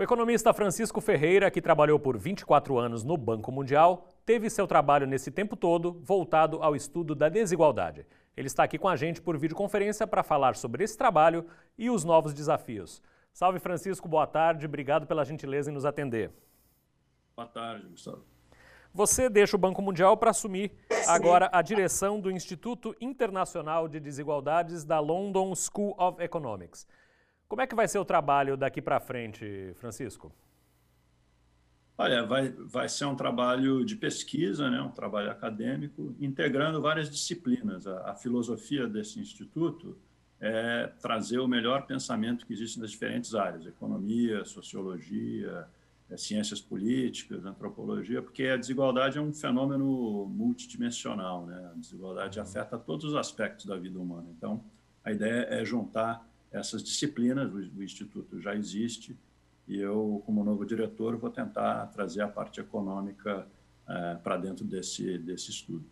O economista Francisco Ferreira, que trabalhou por 24 anos no Banco Mundial, teve seu trabalho nesse tempo todo voltado ao estudo da desigualdade. Ele está aqui com a gente por videoconferência para falar sobre esse trabalho e os novos desafios. Salve Francisco, boa tarde, obrigado pela gentileza em nos atender. Boa tarde, Gustavo. Você deixa o Banco Mundial para assumir agora a direção do Instituto Internacional de Desigualdades da London School of Economics. Como é que vai ser o trabalho daqui para frente, Francisco? Olha, vai, vai ser um trabalho de pesquisa, né, um trabalho acadêmico, integrando várias disciplinas. A, a filosofia desse instituto é trazer o melhor pensamento que existe nas diferentes áreas, economia, sociologia, é, ciências políticas, antropologia, porque a desigualdade é um fenômeno multidimensional, né? A desigualdade uhum. afeta todos os aspectos da vida humana. Então, a ideia é juntar essas disciplinas, o, Instituto já existe, e eu, como novo diretor, vou tentar trazer a parte econômica é, para dentro desse, desse estudo.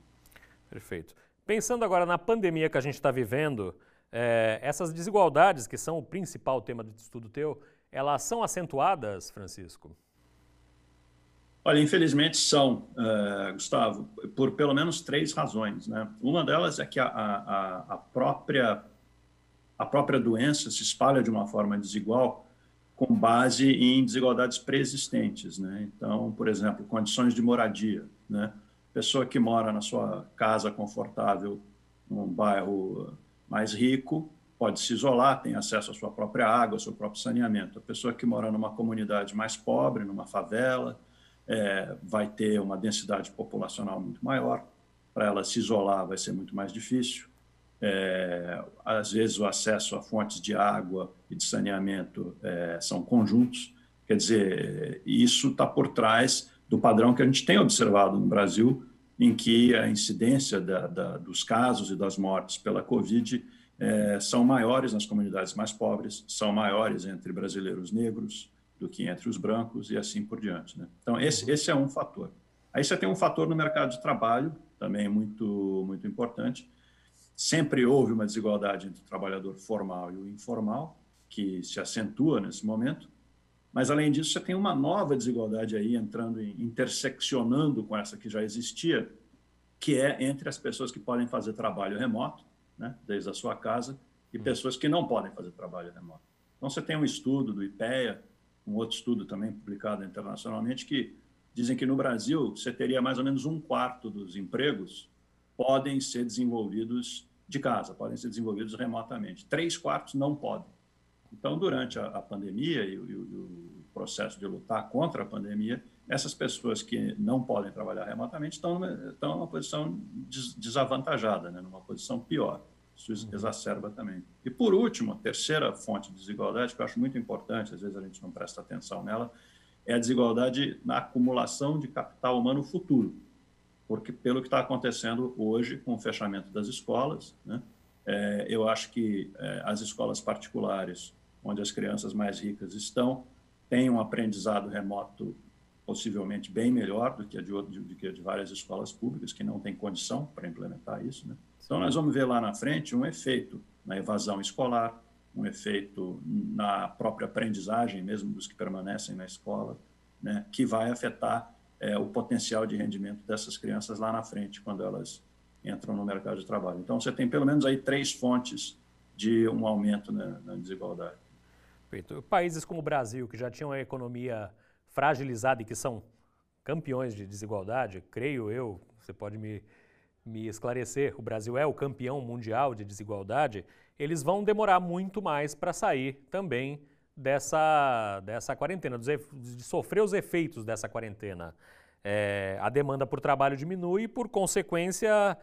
Perfeito. Pensando agora na pandemia que a gente está vivendo, é, essas desigualdades, que são o principal tema do estudo teu, elas são acentuadas, Francisco? Olha, infelizmente são, uh, Gustavo, por pelo menos três razões. Né? Uma delas é que a, a, a própria a própria doença se espalha de uma forma desigual com base em desigualdades preexistentes, né? Então, por exemplo, condições de moradia, né? Pessoa que mora na sua casa confortável num bairro mais rico pode se isolar, tem acesso à sua própria água, ao seu próprio saneamento. A pessoa que mora numa comunidade mais pobre, numa favela, é, vai ter uma densidade populacional muito maior. Para ela se isolar vai ser muito mais difícil é, às vezes o acesso a fontes de água e de saneamento é, são conjuntos. Quer dizer, isso está por trás do padrão que a gente tem observado no Brasil, em que a incidência da, da, dos casos e das mortes pela Covid é, são maiores nas comunidades mais pobres, são maiores entre brasileiros negros do que entre os brancos e assim por diante. Né? Então, esse, uhum. esse é um fator. Aí você tem um fator no mercado de trabalho, também muito, muito importante, Sempre houve uma desigualdade entre o trabalhador formal e o informal, que se acentua nesse momento. Mas, além disso, você tem uma nova desigualdade aí entrando, interseccionando com essa que já existia, que é entre as pessoas que podem fazer trabalho remoto, né, desde a sua casa, e hum. pessoas que não podem fazer trabalho remoto. Então, você tem um estudo do IPEA, um outro estudo também publicado internacionalmente, que dizem que no Brasil você teria mais ou menos um quarto dos empregos podem ser desenvolvidos de casa, podem ser desenvolvidos remotamente. Três quartos não podem. Então, durante a, a pandemia e, e, e, o processo de lutar contra a pandemia, essas pessoas que não podem trabalhar remotamente estão numa, estão numa posição des, desavantajada, né? numa posição pior. Isso uhum. exacerba também. E, por último, a terceira fonte de desigualdade, que eu acho muito importante, às vezes a gente não presta atenção nela, é a desigualdade na acumulação de capital humano futuro porque pelo que está acontecendo hoje com o fechamento das escolas, né, é, eu acho que é, as escolas particulares, onde as crianças mais ricas estão, têm um aprendizado remoto possivelmente bem melhor do que a de, de, a de várias escolas públicas que não têm condição para implementar isso. Né? Então, nós vamos ver lá na frente um efeito na evasão escolar, um efeito na própria aprendizagem mesmo dos que permanecem na escola, né, que vai afetar é, o potencial de rendimento dessas crianças lá na frente, quando elas entram no mercado de trabalho. Então, você tem pelo menos aí três fontes de um aumento na, na desigualdade. Perfeito. Países como o Brasil, que já tinham a economia fragilizada e que são campeões de desigualdade, creio eu, você pode me, me esclarecer, o Brasil é o campeão mundial de desigualdade, eles vão demorar muito mais para sair também dessa, dessa quarentena, de sofrer os efeitos dessa quarentena. É, a demanda por trabalho diminui e, por consequência,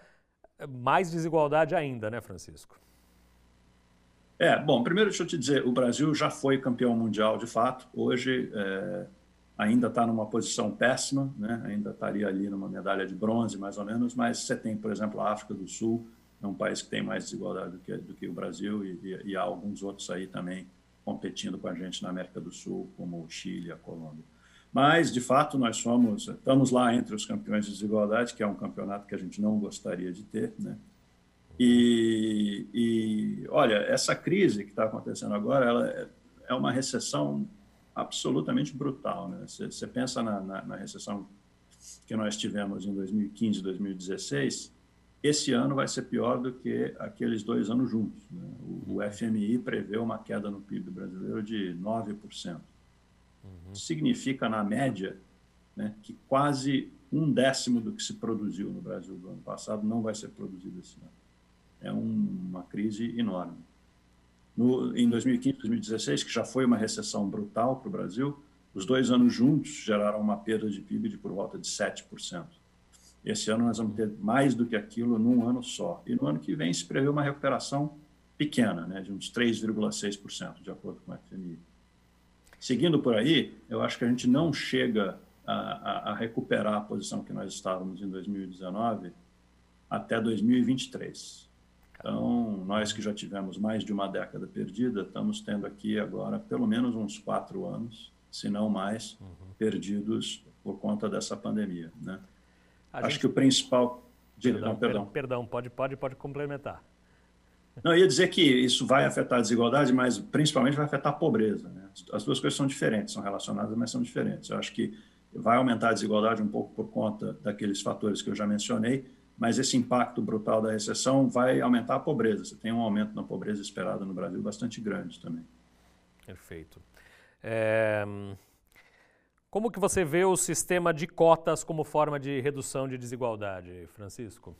mais desigualdade ainda, né, Francisco? É, bom, primeiro deixa eu te dizer, o Brasil já foi campeão mundial de fato, hoje é, ainda está numa posição péssima, né? ainda estaria ali numa medalha de bronze, mais ou menos, mas você tem, por exemplo, a África do Sul, é um país que tem mais desigualdade do que, do que o Brasil e, e, e há alguns outros aí também competindo com a gente na América do Sul, como o Chile, a Colômbia. Mas, de fato, nós somos, estamos lá entre os campeões de desigualdade, que é um campeonato que a gente não gostaria de ter, né? E, e olha, essa crise que está acontecendo agora, ela é, é uma recessão absolutamente brutal. Né? Você, pensa na, na, na, recessão que nós tivemos em 2015 2016, esse ano vai ser pior do que aqueles dois anos juntos. Né? O, o, FMI prevê uma queda no PIB brasileiro de 9%. Uhum. Significa, na média, né, que quase um décimo do que se produziu no Brasil do ano passado não vai ser produzido esse ano. É um, uma crise enorme. No, em 2015, 2016, que já foi uma recessão brutal para o Brasil, os dois anos juntos geraram uma perda de PIB de por volta de 7%. Esse ano nós vamos ter mais do que aquilo num ano só. E no ano que vem se prevê uma recuperação pequena, né, de uns 3,6%, de acordo com a FMI. Seguindo por aí, eu acho que a gente não chega a, a, a recuperar a posição que nós estávamos em 2019 até 2023. Então, nós que já tivemos mais de uma década perdida, estamos tendo aqui agora pelo menos uns quatro anos, se não mais, uhum. perdidos por conta dessa pandemia. Né? Acho gente... que o principal. Perdão, perdão. Perdão, pode, pode, pode complementar. Não, eu ia dizer que isso vai afetar a desigualdade, mas principalmente vai afetar a pobreza. Né? As duas coisas são diferentes, são relacionadas, mas são diferentes. Eu acho que vai aumentar a desigualdade um pouco por conta daqueles fatores que eu já mencionei, mas esse impacto brutal da recessão vai aumentar a pobreza. Você tem um aumento na pobreza esperado no Brasil bastante grande também. Perfeito. É... Como que você vê o sistema de cotas como forma de redução de desigualdade, Francisco?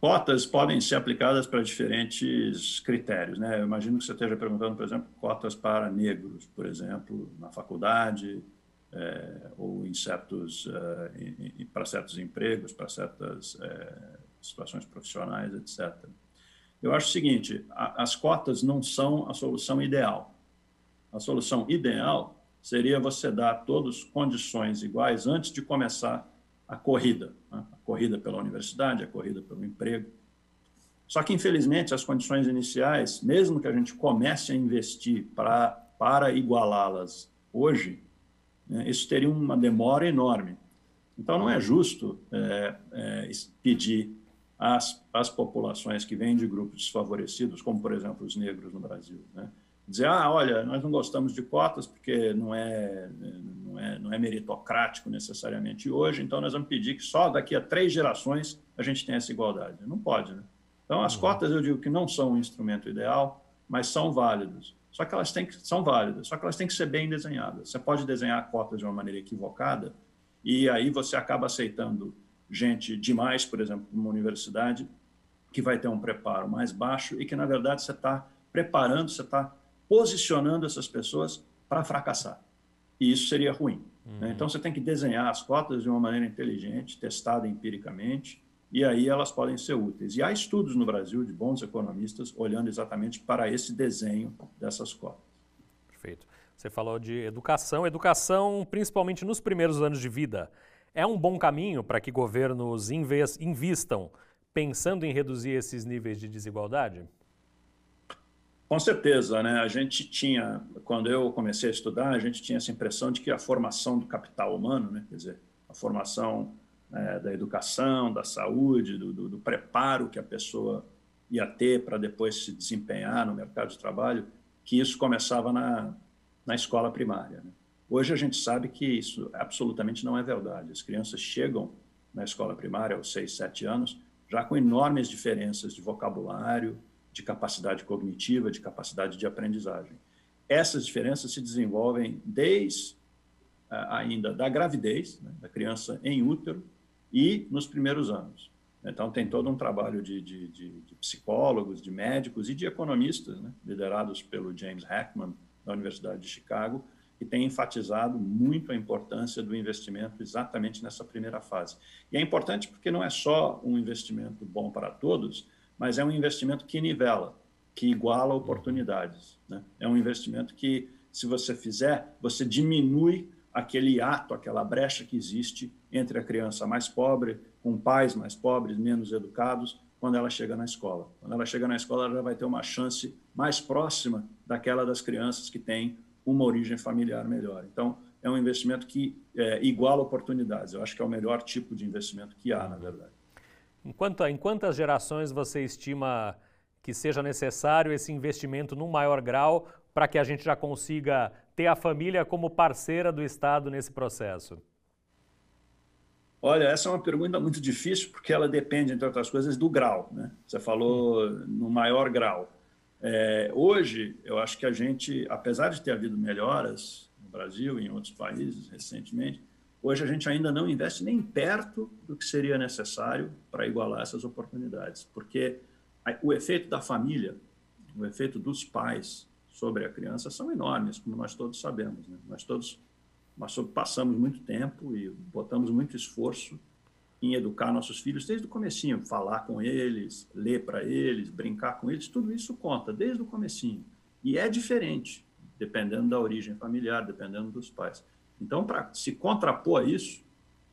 Cotas podem ser aplicadas para diferentes critérios. Né? Eu imagino que você esteja perguntando, por exemplo, cotas para negros, por exemplo, na faculdade, é, ou em certos, é, em, em, para certos empregos, para certas é, situações profissionais, etc. Eu acho o seguinte: a, as cotas não são a solução ideal. A solução ideal seria você dar a todos condições iguais antes de começar a corrida, né? a corrida pela universidade, a corrida pelo emprego. Só que, infelizmente, as condições iniciais, mesmo que a gente comece a investir pra, para igualá-las hoje, né, isso teria uma demora enorme. Então, não é justo é, é, pedir às, às populações que vêm de grupos desfavorecidos, como, por exemplo, os negros no Brasil, né, dizer, ah, olha, nós não gostamos de cotas porque não é, não é, não é meritocrático necessariamente hoje, então nós vamos pedir que só daqui a três gerações a gente tenha essa igualdade. Não pode, né? Então, as uhum. cotas eu digo que não são um instrumento ideal, mas são válidos. Só que elas têm que, são válidas, só que elas têm que ser bem desenhadas. Você pode desenhar cotas de uma maneira equivocada e aí você acaba aceitando gente demais, por exemplo, numa universidade, que vai ter um preparo mais baixo e que, na verdade, você está preparando, você está posicionando essas pessoas para fracassar. E isso seria ruim. Né? Uhum. Né? Então, você tem que desenhar as cotas de uma maneira inteligente, testada empiricamente, e aí elas podem ser úteis. E há estudos no Brasil de bons economistas olhando exatamente para esse desenho dessas cotas. Perfeito. Você falou de educação. Educação, principalmente nos primeiros anos de vida, é um bom caminho para que governos invistam pensando em reduzir esses níveis de desigualdade? Com certeza, né? A gente tinha, quando eu comecei a estudar, a gente tinha essa impressão de que a formação do capital humano, né? Quer dizer, a formação é, da educação, da saúde, do, do, do, preparo que a pessoa ia ter para depois se desempenhar no mercado de trabalho, que isso começava na, na escola primária. Né? Hoje a gente sabe que isso absolutamente não é verdade. As crianças chegam na escola primária aos 6, 7 anos já com enormes diferenças de vocabulário, de capacidade cognitiva, de capacidade de aprendizagem. Essas diferenças se desenvolvem desde ainda da gravidez, né, da criança em útero, e nos primeiros anos. Então, tem todo um trabalho de, de, de, de psicólogos, de médicos e de economistas, né, liderados pelo James Heckman, da Universidade de Chicago, que tem enfatizado muito a importância do investimento exatamente nessa primeira fase. E é importante porque não é só um investimento bom para todos, mas é um investimento que nivela, que iguala oportunidades. Né? É um investimento que, se você fizer, você diminui aquele ato, aquela brecha que existe entre a criança mais pobre, com pais mais pobres, menos educados, quando ela chega na escola. Quando ela chega na escola, ela já vai ter uma chance mais próxima daquela das crianças que têm uma origem familiar melhor. Então, é um investimento que é, iguala oportunidades. Eu acho que é o melhor tipo de investimento que há, na verdade. Enquanto, em quantas gerações você estima que seja necessário esse investimento num maior grau para que a gente já consiga ter a família como parceira do Estado nesse processo? Olha, essa é uma pergunta muito difícil, porque ela depende, entre outras coisas, do grau. Né? Você falou no maior grau. É, hoje, eu acho que a gente, apesar de ter havido melhoras no Brasil e em outros países recentemente, hoje a gente ainda não investe nem perto do que seria necessário para igualar essas oportunidades, porque o efeito da família, o efeito dos pais sobre a criança são enormes, como nós todos sabemos. Né? Nós todos nós passamos muito tempo e botamos muito esforço em educar nossos filhos desde o comecinho, falar com eles, ler para eles, brincar com eles, tudo isso conta desde o comecinho. E é diferente, dependendo da origem familiar, dependendo dos pais. Então, para se contrapor a isso,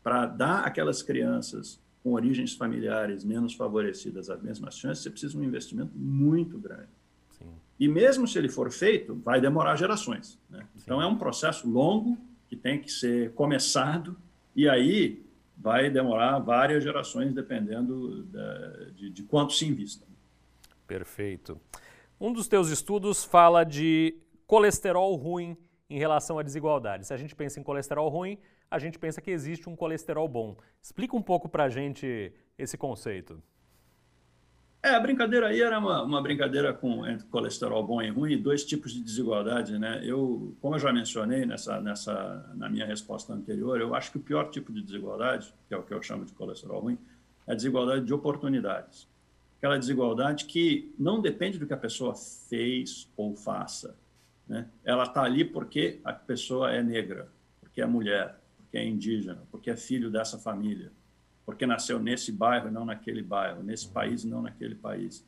para dar aquelas crianças com origens familiares menos favorecidas as mesmas chances, você precisa de um investimento muito grande. Sim. E mesmo se ele for feito, vai demorar gerações. Né? Então, é um processo longo, que tem que ser começado, e aí vai demorar várias gerações, dependendo da, de, de quanto se invista. Perfeito. Um dos teus estudos fala de colesterol ruim em relação à desigualdade. Se a gente pensa em colesterol ruim, a gente pensa que existe um colesterol bom. Explica um pouco para a gente esse conceito. É, a brincadeira aí era uma, uma brincadeira com entre colesterol bom e ruim, dois tipos de desigualdade, né? Eu, como eu já mencionei nessa, nessa, na minha resposta anterior, eu acho que o pior tipo de desigualdade, que é o que eu chamo de colesterol ruim, é a desigualdade de oportunidades. Aquela desigualdade que não depende do que a pessoa fez ou faça, né? Ela está ali porque a pessoa é negra, porque é mulher, porque é indígena, porque é filho dessa família, porque nasceu nesse bairro e não naquele bairro, nesse país e não naquele país.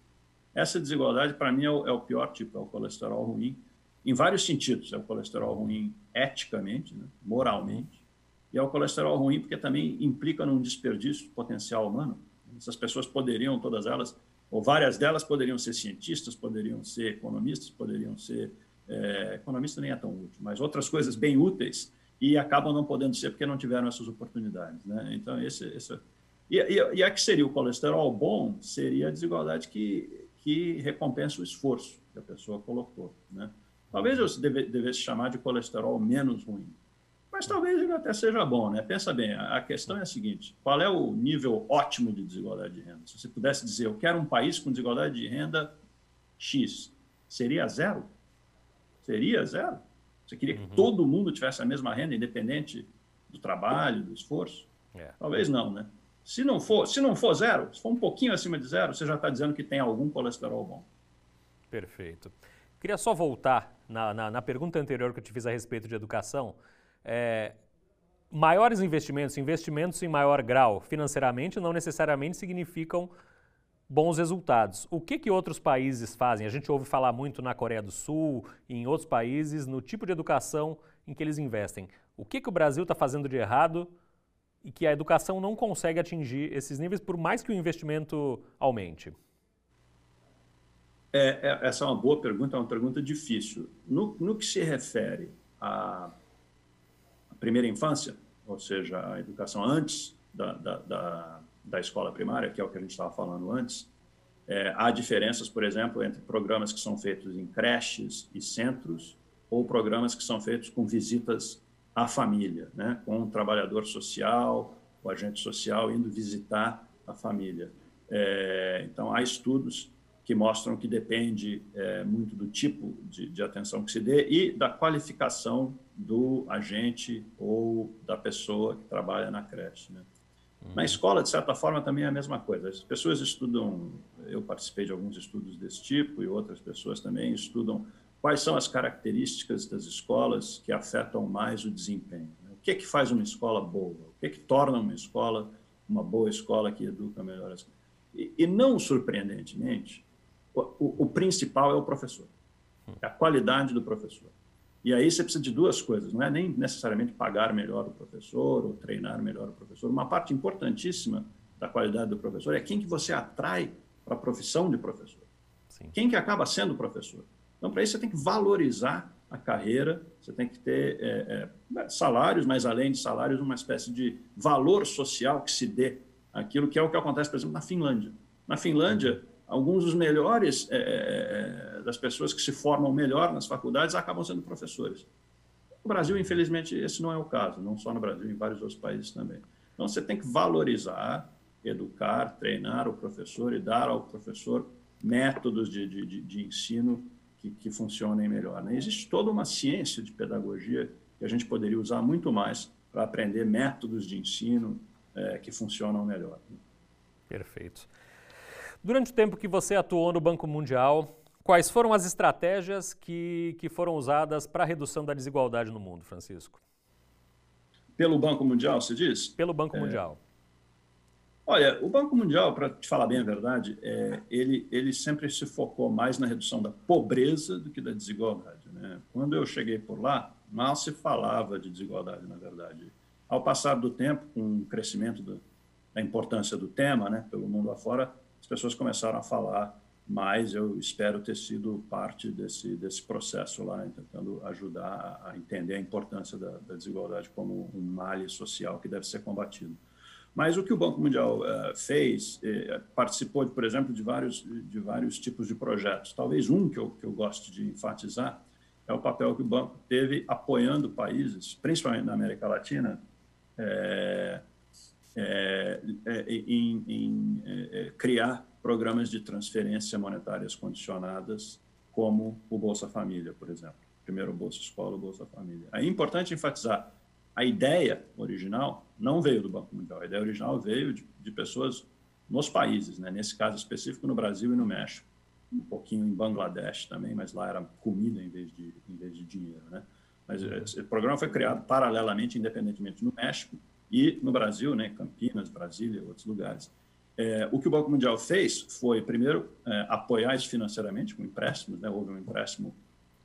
Essa desigualdade, para mim, é o, é o, pior tipo, é o colesterol ruim, em vários sentidos. É o colesterol ruim eticamente, né, moralmente, e é o colesterol ruim porque também implica num desperdício potencial humano. Essas pessoas poderiam, todas elas, ou várias delas, poderiam ser cientistas, poderiam ser economistas, poderiam ser. É, economista nem é tão útil, mas outras coisas bem úteis e acabam não podendo ser porque não tiveram essas oportunidades. Né? Então, esse, esse... E, e, e a que seria o colesterol bom seria a desigualdade que, que recompensa o esforço que a pessoa colocou. Né? Talvez eu deve, devesse chamar de colesterol menos ruim, mas talvez ele até seja bom. Né? Pensa bem, a questão é a seguinte: qual é o nível ótimo de desigualdade de renda? Se você pudesse dizer, eu quero um país com desigualdade de renda X, seria zero? Seria zero? Você queria que uhum. todo mundo tivesse a mesma renda, independente do trabalho, do esforço? É. Talvez não, né? Se não, for, se não for zero, se for um pouquinho acima de zero, você já está dizendo que tem algum colesterol bom. Perfeito. Queria só voltar na, na, na pergunta anterior que eu te fiz a respeito de educação. É, maiores investimentos, investimentos em maior grau financeiramente, não necessariamente significam bons resultados. O que, que outros países fazem? A gente ouve falar muito na Coreia do Sul e em outros países no tipo de educação em que eles investem. O que, que o Brasil está fazendo de errado e que a educação não consegue atingir esses níveis, por mais que o investimento aumente? É, é, essa é uma boa pergunta, é uma pergunta difícil. No, no que se refere à, primeira infância, ou seja, a educação antes da, da da escola primária, que é o que a gente estava falando antes, é, há diferenças, por exemplo, entre programas que são feitos em creches e centros ou programas que são feitos com visitas à família, né? com um trabalhador social, o agente social indo visitar a família. É, então, há estudos que mostram que depende é, muito do tipo de, de, atenção que se dê e da qualificação do agente ou da pessoa que trabalha na creche. Né? Na escola, de certa forma, também é a mesma coisa. As pessoas estudam, eu participei de alguns estudos desse tipo e outras pessoas também estudam quais são as características das escolas que afetam mais o desempenho. Né? O que é que faz uma escola boa? O que é que torna uma escola uma boa escola que educa melhor as e, e não surpreendentemente, o, o, o principal é o professor, é a qualidade do professor. E aí você precisa de duas coisas, não é nem necessariamente pagar melhor o professor ou treinar melhor o professor. Uma parte importantíssima da qualidade do professor é quem que você atrai para a profissão de professor. Sim. Quem que acaba sendo professor. Então, para isso, você tem que valorizar a carreira, você tem que ter é, é, salários, mas além de salários, uma espécie de valor social que se dê aquilo que é o que acontece, por exemplo, na Finlândia. Na Finlândia, alguns dos melhores é, das pessoas que se formam melhor nas faculdades acabam sendo professores. No Brasil, infelizmente, esse não é o caso, não só no Brasil, em vários outros países também. Então, você tem que valorizar, educar, treinar o professor e dar ao professor métodos de, de, de ensino que, que, funcionem melhor. Né? Existe toda uma ciência de pedagogia que a gente poderia usar muito mais para aprender métodos de ensino é, que funcionam melhor. Perfeito. Durante o tempo que você atuou no Banco Mundial, quais foram as estratégias que, que foram usadas para a redução da desigualdade no mundo, Francisco? Pelo Banco Mundial, você diz? Pelo Banco é... Mundial. Olha, o Banco Mundial, para te falar bem a verdade, é, ele, ele sempre se focou mais na redução da pobreza do que da desigualdade. Né? Quando eu cheguei por lá, mal se falava de desigualdade, na verdade. Ao passar do tempo, com o crescimento do, da importância do tema né, pelo mundo afora, as pessoas começaram a falar mais. Eu espero ter sido parte desse, desse processo lá, tentando ajudar a entender a importância da, da desigualdade como um mal social que deve ser combatido. Mas o que o Banco Mundial uh, fez, eh, participou, por exemplo, de vários, de vários tipos de projetos. Talvez um que eu, que eu gosto de enfatizar é o papel que o banco teve apoiando países, principalmente na América Latina, é, é, em, em criar programas de transferência monetárias condicionadas, como o Bolsa Família, por exemplo. Primeiro Bolsa Escola, o Bolsa Família. É importante enfatizar, a ideia original não veio do Banco Mundial. A ideia original veio de, de pessoas nos países, né? nesse caso específico no Brasil e no México, um pouquinho em Bangladesh também, mas lá era comida em vez de, em vez de dinheiro. Né? Mas esse programa foi criado paralelamente, independentemente, no México e no Brasil, né? Campinas, Brasília, outros lugares. É, o que o Banco Mundial fez foi, primeiro, é, apoiar isso financeiramente com empréstimos. Né? Houve um empréstimo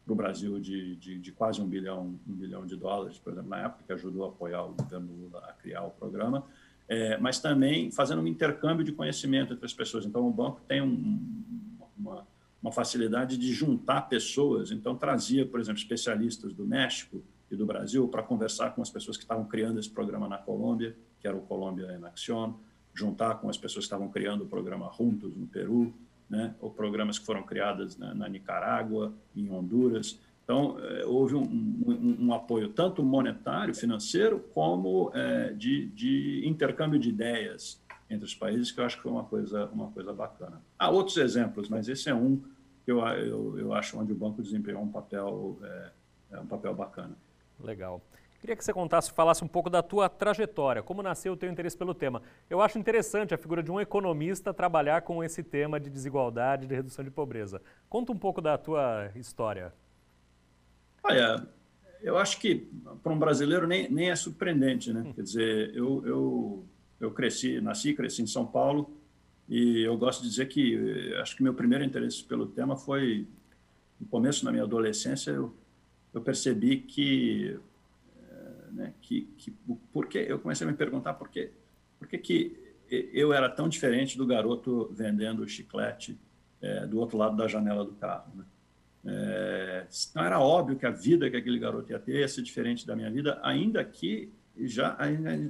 para o Brasil de, de, de, quase um bilhão, um bilhão de dólares, por exemplo, na época, que ajudou a apoiar o governo Lula a criar o programa, é, mas também fazendo um intercâmbio de conhecimento entre as pessoas. Então, o banco tem um, uma, uma facilidade de juntar pessoas, então trazia, por exemplo, especialistas do México e do Brasil para conversar com as pessoas que estavam criando esse programa na Colômbia, que era o Colômbia em Action, juntar com as pessoas que estavam criando o programa Juntos no Peru, né, ou programas que foram criados na, na Nicarágua, em Honduras. Então, eh, houve um, um, um, apoio tanto monetário, financeiro, como eh, de, de, intercâmbio de ideias entre os países, que eu acho que foi uma coisa, uma coisa bacana. Há outros exemplos, mas esse é um que eu, eu, eu acho onde o banco desempenhou um papel, é, um papel bacana. Legal. Queria que você contasse, falasse um pouco da tua trajetória, como nasceu o teu interesse pelo tema. Eu acho interessante a figura de um economista trabalhar com esse tema de desigualdade, de redução de pobreza. Conta um pouco da tua história. Olha, eu acho que para um brasileiro nem, nem é surpreendente, né? Hum. Quer dizer, eu, eu, eu cresci, nasci e cresci em São Paulo e eu gosto de dizer que acho que meu primeiro interesse pelo tema foi no começo da minha adolescência, eu, eu percebi que né? Que, que por que eu comecei a me perguntar por que por que, que eu era tão diferente do garoto vendendo chiclete é, do outro lado da janela do carro, né? É, então era óbvio que a vida que aquele garoto ia ter ia ser diferente da minha vida, ainda que já a,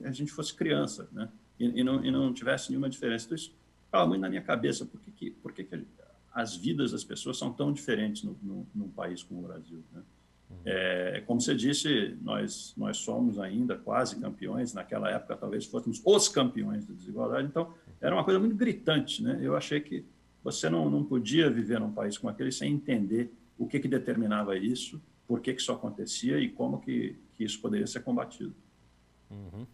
a gente fosse criança, né? E, e, não, e, não, tivesse nenhuma diferença. Então isso ficava muito na minha cabeça. Por que, que, por que, que as vidas das pessoas são tão diferentes no, no, num país como o Brasil? Né? É, como você disse, nós, nós somos ainda quase campeões, naquela época talvez fôssemos os campeões da desigualdade, então era uma coisa muito gritante. Né? Eu achei que você não, não podia viver num país como aquele sem entender o que, que determinava isso, por que, que isso acontecia e como que, que isso poderia ser combatido. Uhum.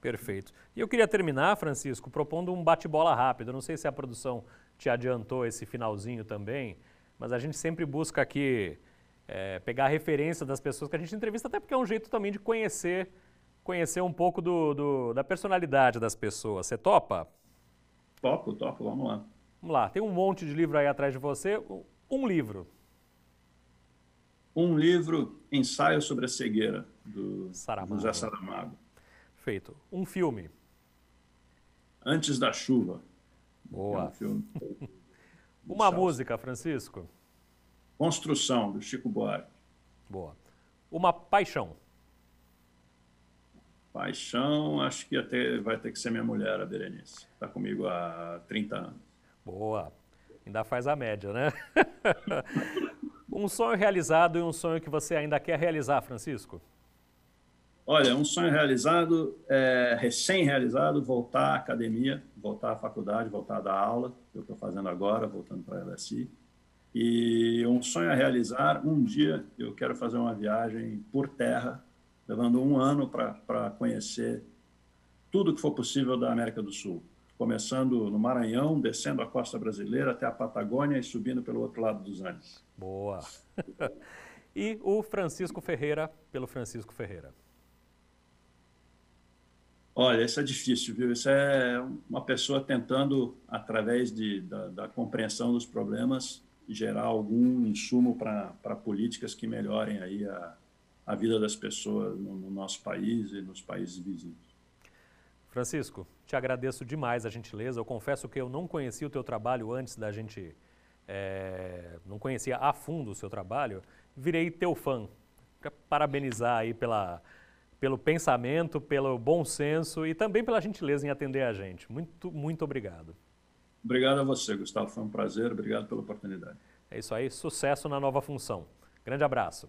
Perfeito. E eu queria terminar, Francisco, propondo um bate-bola rápido. Não sei se a produção te adiantou esse finalzinho também, mas a gente sempre busca aqui é, pegar a referência das pessoas que a gente entrevista, até porque é um jeito também de conhecer, conhecer um pouco do, do da personalidade das pessoas. Você topa? Topo, topo, vamos lá. Vamos lá, tem um monte de livro aí atrás de você. Um livro. Um livro, Ensaio sobre a Cegueira, do Saramago. José Saramago. Feito. Um filme. Antes da Chuva. Boa. É um filme. Uma música, Francisco. Construção, do Chico Buarque. Boa. Uma paixão. Paixão, acho que até vai ter que ser minha mulher, a Berenice. Está comigo há 30 anos. Boa. Ainda faz a média, né? um sonho realizado e um sonho que você ainda quer realizar, Francisco? Olha, um sonho realizado, é, recém-realizado, voltar à academia, voltar à faculdade, voltar a dar aula, que eu estou fazendo agora, voltando para a LSI. E um sonho a realizar, um dia eu quero fazer uma viagem por terra, levando um ano para conhecer tudo que for possível da América do Sul. Começando no Maranhão, descendo a costa brasileira até a Patagônia e subindo pelo outro lado dos Andes. Boa! e o Francisco Ferreira, pelo Francisco Ferreira. Olha, isso é difícil, viu? Isso é uma pessoa tentando, através de, da, da compreensão dos problemas, gerar algum insumo para políticas que melhorem aí a, a vida das pessoas no, no nosso país e nos países vizinhos. Francisco, te agradeço demais a gentileza. Eu confesso que eu não conhecia o teu trabalho antes da gente, é, não conhecia a fundo o seu trabalho. Virei teu fã. Para parabenizar aí pela pelo pensamento, pelo bom senso e também pela gentileza em atender a gente. Muito, muito obrigado. Obrigado a você, Gustavo. Foi um prazer. Obrigado pela oportunidade. É isso aí. Sucesso na nova função. Grande abraço.